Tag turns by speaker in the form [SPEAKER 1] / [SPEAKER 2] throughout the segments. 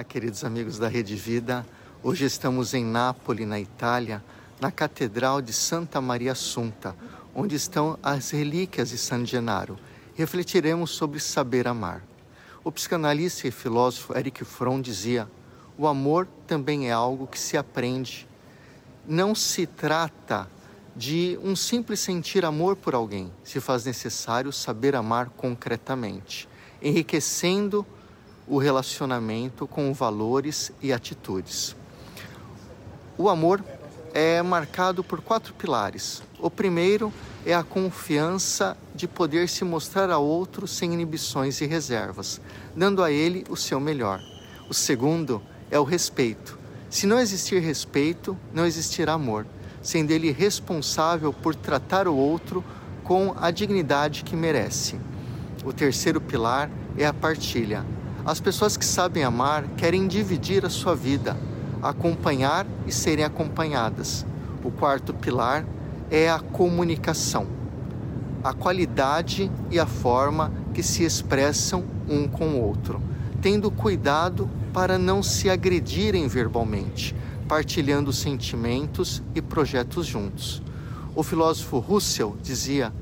[SPEAKER 1] Olá, queridos amigos da Rede Vida. Hoje estamos em Nápoles, na Itália, na Catedral de Santa Maria Assunta, onde estão as relíquias de San Gennaro. Refletiremos sobre saber amar. O psicanalista e filósofo Eric Fromm dizia: o amor também é algo que se aprende. Não se trata de um simples sentir amor por alguém, se faz necessário saber amar concretamente, enriquecendo o relacionamento com valores e atitudes. O amor é marcado por quatro pilares. O primeiro é a confiança de poder se mostrar a outro sem inibições e reservas, dando a ele o seu melhor. O segundo é o respeito. Se não existir respeito, não existirá amor, sendo ele responsável por tratar o outro com a dignidade que merece. O terceiro pilar é a partilha, as pessoas que sabem amar querem dividir a sua vida, acompanhar e serem acompanhadas. O quarto pilar é a comunicação, a qualidade e a forma que se expressam um com o outro, tendo cuidado para não se agredirem verbalmente, partilhando sentimentos e projetos juntos. O filósofo Russell dizia: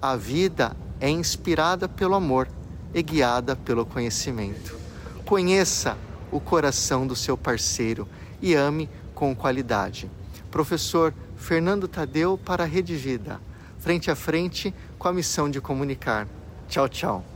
[SPEAKER 1] a vida é inspirada pelo amor e guiada pelo conhecimento. Conheça o coração do seu parceiro e ame com qualidade. Professor Fernando Tadeu para a Rede Vida, frente a frente com a missão de comunicar. Tchau, tchau.